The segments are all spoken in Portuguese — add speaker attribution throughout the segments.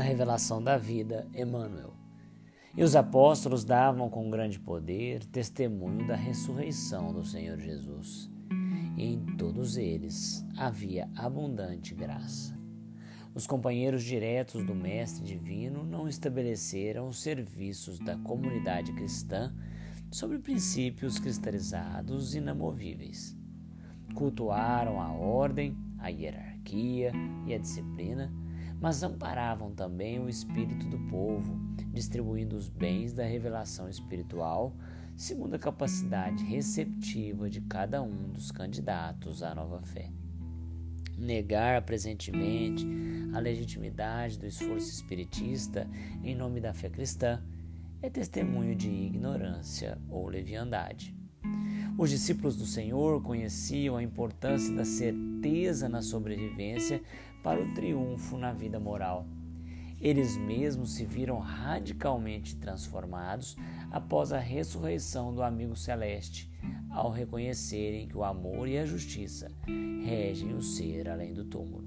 Speaker 1: revelação da vida, Emmanuel. E os apóstolos davam com grande poder testemunho da ressurreição do Senhor Jesus. E em todos eles havia abundante graça. Os companheiros diretos do Mestre Divino não estabeleceram os serviços da comunidade cristã sobre princípios cristalizados e inamovíveis. Cultuaram a ordem, a hierarquia e a disciplina mas amparavam também o espírito do povo, distribuindo os bens da revelação espiritual segundo a capacidade receptiva de cada um dos candidatos à nova fé. Negar presentemente a legitimidade do esforço espiritista em nome da fé cristã é testemunho de ignorância ou leviandade. Os discípulos do Senhor conheciam a importância da certeza na sobrevivência para o triunfo na vida moral. Eles mesmos se viram radicalmente transformados após a ressurreição do amigo celeste, ao reconhecerem que o amor e a justiça regem o ser além do túmulo.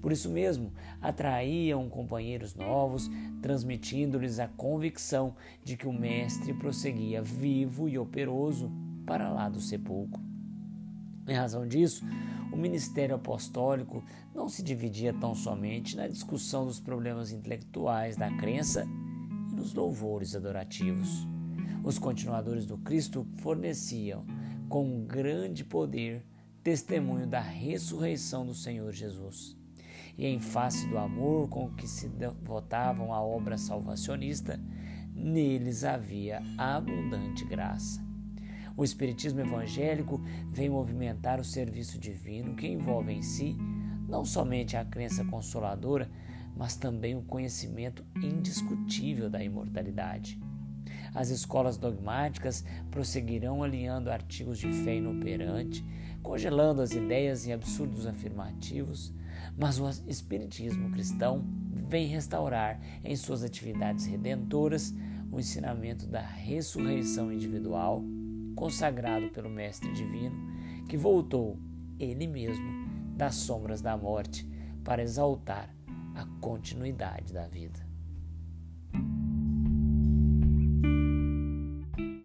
Speaker 1: Por isso mesmo, atraíam companheiros novos, transmitindo-lhes a convicção de que o Mestre prosseguia vivo e operoso para lá do sepulcro. Em razão disso, o ministério apostólico não se dividia tão somente na discussão dos problemas intelectuais da crença e nos louvores adorativos. Os continuadores do Cristo forneciam, com grande poder, testemunho da ressurreição do Senhor Jesus. E em face do amor com que se devotavam à obra salvacionista, neles havia abundante graça. O Espiritismo evangélico vem movimentar o serviço divino que envolve em si não somente a crença consoladora, mas também o conhecimento indiscutível da imortalidade. As escolas dogmáticas prosseguirão alinhando artigos de fé inoperante, congelando as ideias em absurdos afirmativos, mas o Espiritismo cristão vem restaurar em suas atividades redentoras o ensinamento da ressurreição individual consagrado pelo Mestre Divino, que voltou, ele mesmo, das sombras da morte para exaltar a continuidade da vida.